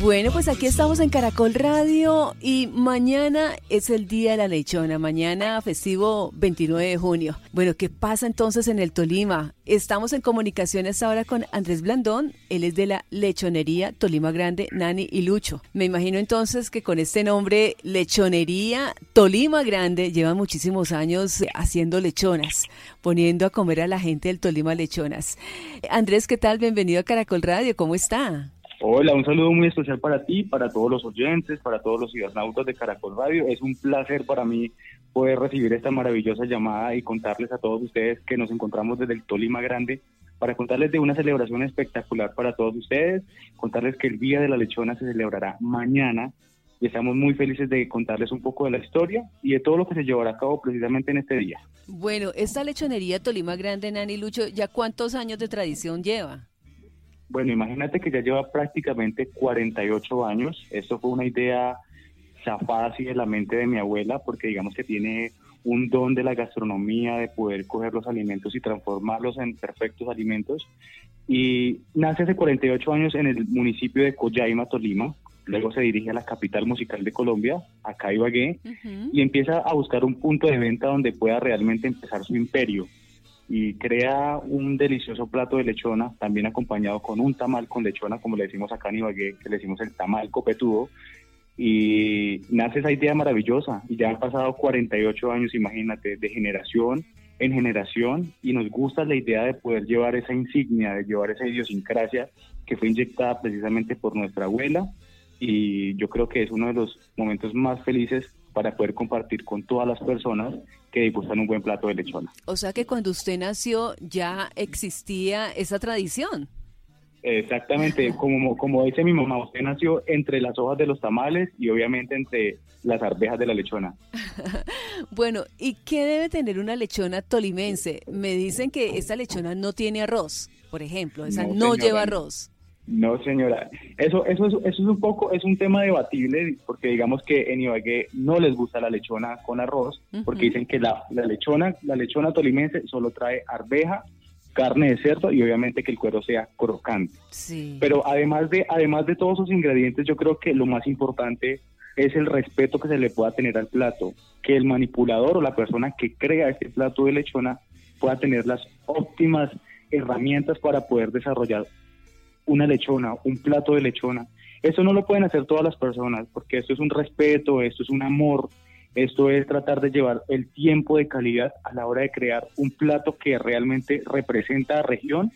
Bueno, pues aquí estamos en Caracol Radio y mañana es el Día de la Lechona, mañana festivo 29 de junio. Bueno, ¿qué pasa entonces en el Tolima? Estamos en comunicaciones ahora con Andrés Blandón, él es de la Lechonería Tolima Grande, Nani y Lucho. Me imagino entonces que con este nombre Lechonería Tolima Grande llevan muchísimos años haciendo lechonas, poniendo a comer a la gente del Tolima lechonas. Andrés, ¿qué tal? Bienvenido a Caracol Radio, ¿cómo está? Hola, un saludo muy especial para ti, para todos los oyentes, para todos los cibernautas de Caracol Radio. Es un placer para mí poder recibir esta maravillosa llamada y contarles a todos ustedes que nos encontramos desde el Tolima Grande para contarles de una celebración espectacular para todos ustedes, contarles que el Día de la Lechona se celebrará mañana y estamos muy felices de contarles un poco de la historia y de todo lo que se llevará a cabo precisamente en este día. Bueno, esta lechonería Tolima Grande, Nani Lucho, ¿ya cuántos años de tradición lleva? Bueno, imagínate que ya lleva prácticamente 48 años. Esto fue una idea zafada así de la mente de mi abuela, porque digamos que tiene un don de la gastronomía, de poder coger los alimentos y transformarlos en perfectos alimentos. Y nace hace 48 años en el municipio de Coyaima, Tolima. Luego se dirige a la capital musical de Colombia, acá Ibagué, y empieza a buscar un punto de venta donde pueda realmente empezar su imperio y crea un delicioso plato de lechona, también acompañado con un tamal con lechona, como le decimos acá en Ibagué, que le decimos el tamal copetudo, y nace esa idea maravillosa, y ya han pasado 48 años, imagínate, de generación en generación, y nos gusta la idea de poder llevar esa insignia, de llevar esa idiosincrasia que fue inyectada precisamente por nuestra abuela, y yo creo que es uno de los momentos más felices para poder compartir con todas las personas que disgustan un buen plato de lechona. O sea que cuando usted nació ya existía esa tradición. Exactamente, como, como dice mi mamá, usted nació entre las hojas de los tamales y obviamente entre las arvejas de la lechona. bueno, ¿y qué debe tener una lechona tolimense? Me dicen que esta lechona no tiene arroz, por ejemplo, esa no lleva arroz. No, señora. Eso, eso, eso, es un poco, es un tema debatible, porque digamos que en Ibagué no les gusta la lechona con arroz, porque dicen que la, la, lechona, la lechona tolimense solo trae arveja, carne de cerdo y obviamente que el cuero sea crocante. Sí. Pero además de, además de todos esos ingredientes, yo creo que lo más importante es el respeto que se le pueda tener al plato, que el manipulador o la persona que crea este plato de lechona pueda tener las óptimas herramientas para poder desarrollar una lechona, un plato de lechona. Eso no lo pueden hacer todas las personas, porque esto es un respeto, esto es un amor, esto es tratar de llevar el tiempo de calidad a la hora de crear un plato que realmente representa a región,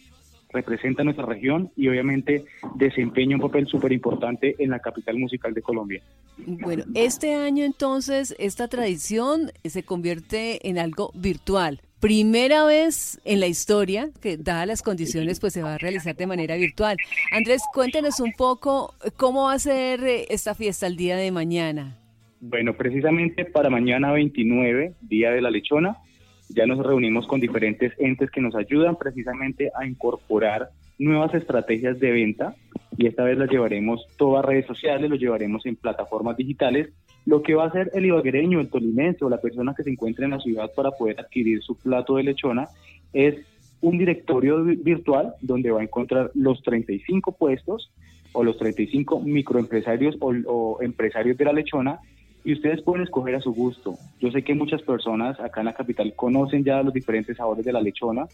representa nuestra región y obviamente desempeña un papel súper importante en la capital musical de Colombia. Bueno, este año entonces esta tradición se convierte en algo virtual primera vez en la historia que, dadas las condiciones, pues se va a realizar de manera virtual. Andrés, cuéntenos un poco cómo va a ser eh, esta fiesta el día de mañana. Bueno, precisamente para mañana 29, Día de la Lechona, ya nos reunimos con diferentes entes que nos ayudan precisamente a incorporar nuevas estrategias de venta y esta vez las llevaremos todas redes sociales, lo llevaremos en plataformas digitales lo que va a hacer el ibaguereño, el tolimense o la persona que se encuentre en la ciudad para poder adquirir su plato de lechona es un directorio virtual donde va a encontrar los 35 puestos o los 35 microempresarios o, o empresarios de la lechona y ustedes pueden escoger a su gusto. Yo sé que muchas personas acá en la capital conocen ya los diferentes sabores de la lechona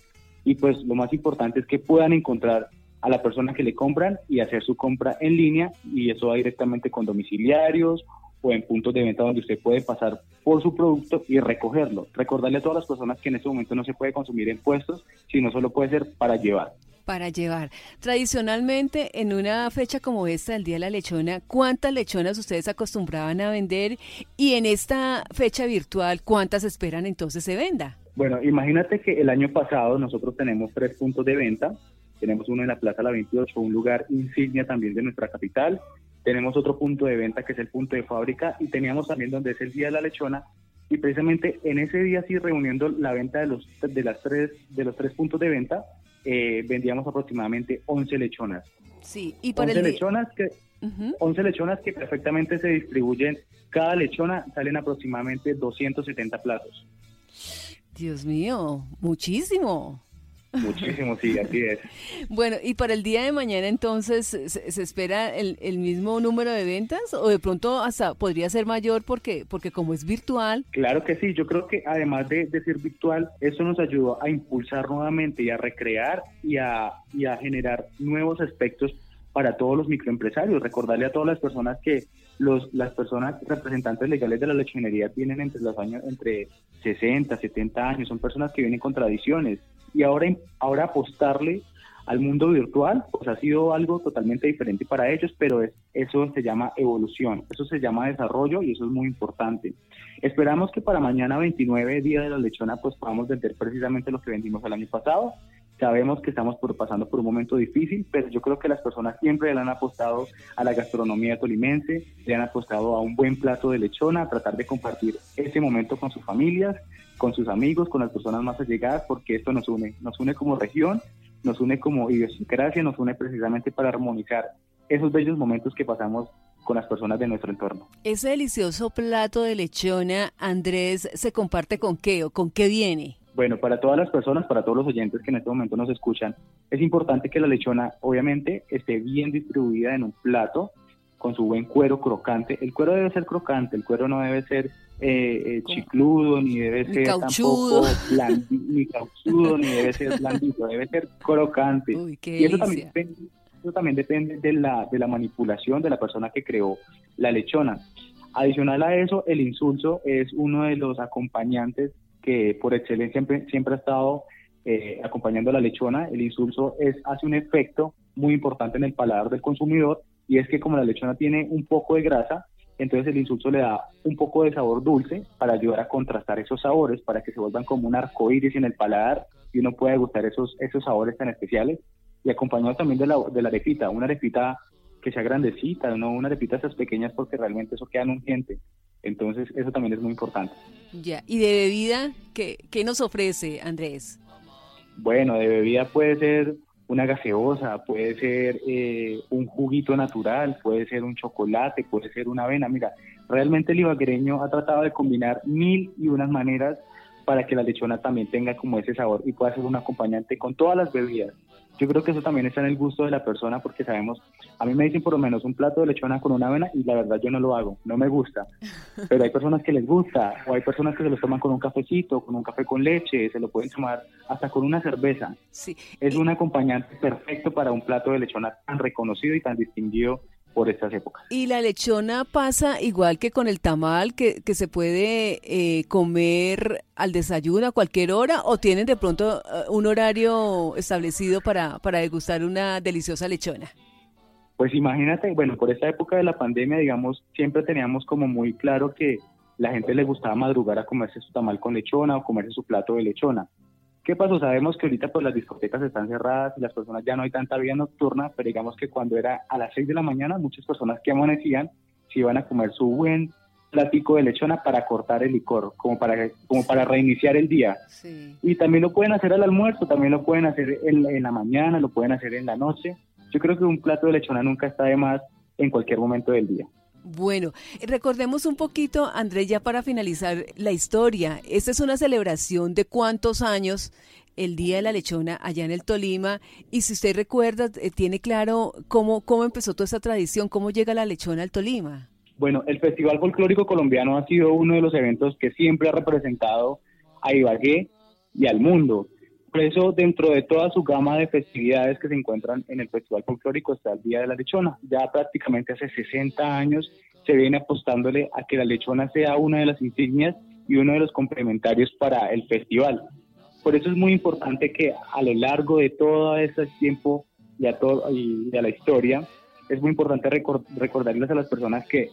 y pues lo más importante es que puedan encontrar a la persona que le compran y hacer su compra en línea y eso va directamente con domiciliarios o en puntos de venta donde usted puede pasar por su producto y recogerlo. Recordarle a todas las personas que en este momento no se puede consumir en puestos, sino solo puede ser para llevar. Para llevar. Tradicionalmente, en una fecha como esta, el Día de la Lechona, ¿cuántas lechonas ustedes acostumbraban a vender? Y en esta fecha virtual, ¿cuántas esperan entonces se venda? Bueno, imagínate que el año pasado nosotros tenemos tres puntos de venta. Tenemos uno en la Plaza La 28, un lugar insignia también de nuestra capital, tenemos otro punto de venta que es el punto de fábrica y teníamos también donde es el Día de la Lechona y precisamente en ese día sí reuniendo la venta de los de las tres de los tres puntos de venta eh, vendíamos aproximadamente 11 lechonas. Sí, y para 11 lechonas que 11 lechonas que perfectamente se distribuyen, cada lechona salen aproximadamente 270 platos. Dios mío, muchísimo. Muchísimo, sí, así es. Bueno, y para el día de mañana entonces, ¿se, espera el, el, mismo número de ventas o de pronto hasta podría ser mayor porque, porque como es virtual? Claro que sí, yo creo que además de, de ser virtual, eso nos ayudó a impulsar nuevamente y a recrear y a, y a generar nuevos aspectos para todos los microempresarios. Recordarle a todas las personas que los, las personas representantes legales de la lechonería tienen entre los años entre 60, 70 años, son personas que vienen con tradiciones y ahora, ahora apostarle al mundo virtual, pues ha sido algo totalmente diferente para ellos, pero es, eso se llama evolución, eso se llama desarrollo y eso es muy importante. Esperamos que para mañana 29, Día de la Lechona, pues podamos vender precisamente lo que vendimos el año pasado, Sabemos que estamos por, pasando por un momento difícil, pero yo creo que las personas siempre le han apostado a la gastronomía tolimense, le han apostado a un buen plato de lechona, a tratar de compartir ese momento con sus familias, con sus amigos, con las personas más allegadas, porque esto nos une, nos une como región, nos une como idiosincrasia, nos une precisamente para armonizar esos bellos momentos que pasamos con las personas de nuestro entorno. Ese delicioso plato de lechona, Andrés, ¿se comparte con qué o con qué viene? Bueno, para todas las personas, para todos los oyentes que en este momento nos escuchan, es importante que la lechona obviamente esté bien distribuida en un plato con su buen cuero crocante. El cuero debe ser crocante, el cuero no debe ser eh, eh chicludo, ni debe ser tampoco ni cauchudo, ni debe ser blandito, debe ser crocante. y eso también, depende, eso también depende de la, de la manipulación de la persona que creó la lechona. Adicional a eso, el insulso es uno de los acompañantes que por excelencia siempre, ha estado eh, acompañando a la lechona. El insulso es, hace un efecto muy importante en el paladar del consumidor y es que como la lechona tiene un poco de grasa, entonces el insulso le da un poco de sabor dulce para ayudar a contrastar esos sabores, para que se vuelvan como un arco iris en el paladar y uno pueda gustar esos, esos sabores tan especiales. Y acompañado también de la, de la arepita, una arepita que sea grandecita, no una arepita esas pequeñas porque realmente eso queda anunciante. Entonces, eso también es muy importante. Ya, ¿y de bebida qué, qué nos ofrece Andrés? Bueno, de bebida puede ser una gaseosa, puede ser eh, un juguito natural, puede ser un chocolate, puede ser una avena. Mira, realmente el ibaguereño ha tratado de combinar mil y unas maneras para que la lechona también tenga como ese sabor y pueda ser un acompañante con todas las bebidas. Yo creo que eso también está en el gusto de la persona porque sabemos, a mí me dicen por lo menos un plato de lechona con una avena y la verdad yo no lo hago, no me gusta. Pero hay personas que les gusta o hay personas que se lo toman con un cafecito, con un café con leche, se lo pueden tomar hasta con una cerveza. Sí. Es un acompañante perfecto para un plato de lechona tan reconocido y tan distinguido por estas épocas. ¿Y la lechona pasa igual que con el tamal, que, que se puede eh, comer al desayuno a cualquier hora o tienen de pronto eh, un horario establecido para, para degustar una deliciosa lechona? Pues imagínate, bueno, por esta época de la pandemia, digamos, siempre teníamos como muy claro que la gente le gustaba madrugar a comerse su tamal con lechona o comerse su plato de lechona. ¿Qué pasó? Sabemos que ahorita pues las discotecas están cerradas y las personas ya no hay tanta vida nocturna, pero digamos que cuando era a las 6 de la mañana, muchas personas que amanecían se iban a comer su buen platico de lechona para cortar el licor, como para, como para reiniciar el día. Y también lo pueden hacer al almuerzo, también lo pueden hacer en, en, la mañana, lo pueden hacer en la noche. Yo creo que un plato de lechona nunca está de más en cualquier momento del día. Bueno, recordemos un poquito, Andrés, ya para finalizar la historia. Esta es una celebración de cuántos años el Día de la Lechona allá en el Tolima. Y si usted recuerda, eh, tiene claro cómo, cómo empezó toda esta tradición, cómo llega la lechona al Tolima. Bueno, el Festival Folclórico Colombiano ha sido uno de los eventos que siempre ha representado a Ibagué y al mundo. Por eso, dentro de toda su gama de festividades que se encuentran en el Festival Folclórico está el Día de la Lechona. Ya prácticamente hace 60 años se viene apostándole a que la lechona sea una de las insignias y uno de los complementarios para el festival. Por eso es muy importante que a lo largo de todo ese tiempo y a, todo, y a la historia, es muy importante recordarles a las personas que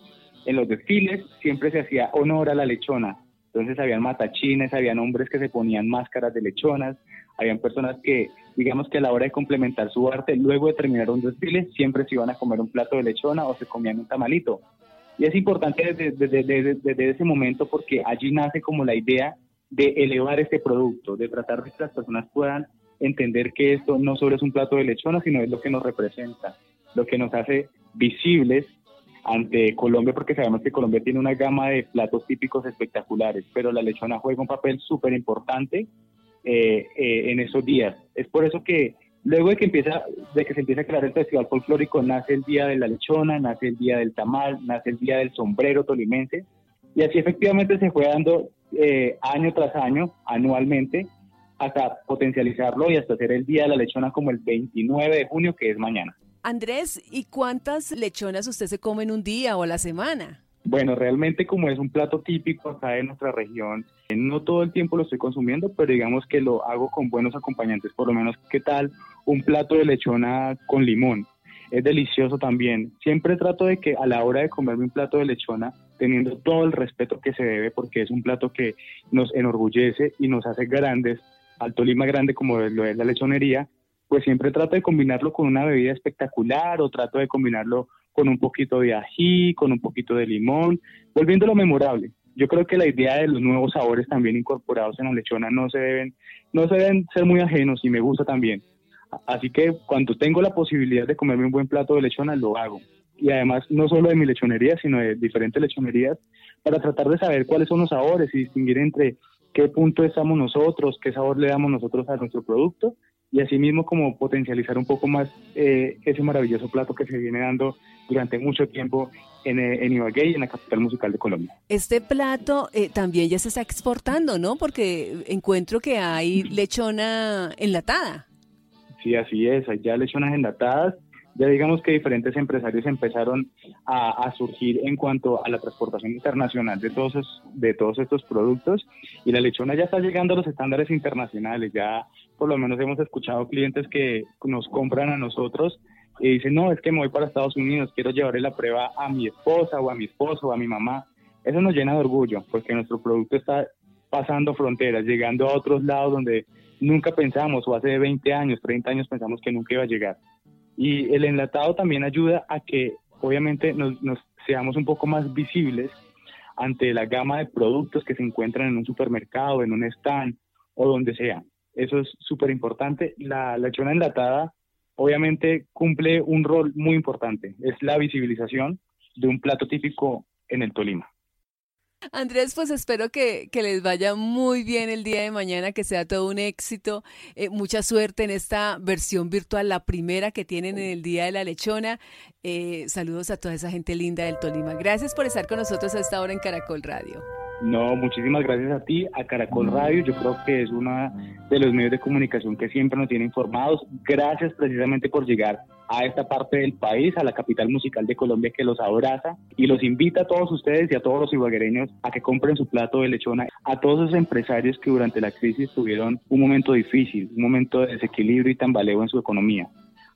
en los desfiles siempre se hacía honor a la lechona. Entonces habían matachines, habían hombres que se ponían máscaras de lechonas, habían personas que, digamos que a la hora de complementar su arte, luego de terminar un desfile, siempre se iban a comer un plato de lechona o se comían un tamalito. Y es importante desde, ese momento porque allí nace como la idea de elevar este producto, de tratar de que las personas puedan entender que esto no solo es un plato de lechona, sino es lo que nos representa, lo que nos hace visibles ante Colombia, porque sabemos que Colombia tiene una gama de platos típicos espectaculares, pero la lechona juega un papel súper importante eh, eh, en esos días. Es por eso que luego de que empieza, de que se empieza a crear el festival folclórico, nace el día de la lechona, nace el día del tamal, nace el día del sombrero tolimense, y así efectivamente se fue dando eh, año tras año, anualmente, hasta potencializarlo y hasta hacer el día de la lechona como el 29 de junio, que es mañana. Andrés, ¿y cuántas lechonas usted se come en un día o a la semana? Bueno, realmente como es un plato típico acá de nuestra región, no todo el tiempo lo estoy consumiendo, pero digamos que lo hago con buenos acompañantes, por lo menos qué tal un plato de lechona con limón. Es delicioso también. Siempre trato de que a la hora de comerme un plato de lechona, teniendo todo el respeto que se debe, porque es un plato que nos enorgullece y nos hace grandes, al Tolima grande como lo es la lechonería, pues siempre trato de combinarlo con una bebida espectacular o trato de combinarlo con un poquito de ají, con un poquito de limón, volviéndolo memorable. Yo creo que la idea de los nuevos sabores también incorporados en la lechona no se deben, no se deben ser muy ajenos y me gusta también. Así que cuando tengo la posibilidad de comerme un buen plato de lechona, lo hago. Y además, no solo de mi lechonería, sino de diferentes lechonerías, para tratar de saber cuáles son los sabores y distinguir entre qué punto estamos nosotros, qué sabor le damos nosotros a nuestro producto y asimismo como potencializar un poco más eh, ese maravilloso plato que se viene dando durante mucho tiempo en, eh, en Ibagué y en la capital musical de Colombia. Este plato eh, también ya se está exportando, ¿no? Porque encuentro que hay lechona enlatada. Sí, así es, hay ya lechonas enlatadas ya digamos que diferentes empresarios empezaron a, surgir en cuanto a la transportación internacional de todos, de todos estos productos y la lechona ya está llegando a los estándares internacionales, ya por lo menos hemos escuchado clientes que nos compran a nosotros y dicen, no, es que me voy para Estados Unidos, quiero llevarle la prueba a mi esposa o a mi esposo o a mi mamá. Eso nos llena de orgullo porque nuestro producto está pasando fronteras, llegando a otros lados donde nunca pensamos o hace 20 años, 30 años pensamos que nunca iba a llegar. Y el enlatado también ayuda a que obviamente nos, seamos un poco más visibles ante la gama de productos que se encuentran en un supermercado, en un stand o donde sea. Eso es súper importante. La lechona enlatada obviamente cumple un rol muy importante. Es la visibilización de un plato típico en el Tolima. Andrés, pues espero que, les vaya muy bien el día de mañana, que sea todo un éxito. Eh, mucha suerte en esta versión virtual, la primera que tienen en el Día de la Lechona. Eh, saludos a toda esa gente linda del Tolima. Gracias por estar con nosotros a esta hora en Caracol Radio. No, muchísimas gracias a ti, a Caracol Radio. Yo creo que es uno de los medios de comunicación que siempre nos tiene informados. Gracias precisamente por llegar a esta parte del país, a la capital musical de Colombia que los abraza y los invita a todos ustedes y a todos los ibaguereños a que compren su plato de lechona, a todos esos empresarios que durante la crisis tuvieron un momento difícil, un momento de desequilibrio y tambaleo en su economía.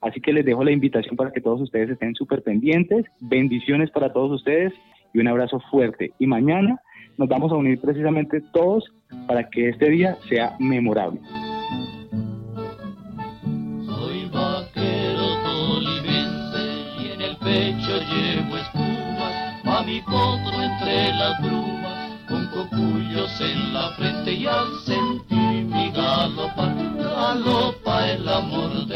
Así que les dejo la invitación para que todos ustedes estén súper pendientes. Bendiciones para todos ustedes y un abrazo fuerte. Y mañana nos vamos a unir precisamente todos para que este día sea memorable. Soy vaquero tolimense y en el pecho llevo espumas, pa' mi potro entre las brumas, con cocuyos en la frente y al sentir mi galopa, galopa el amor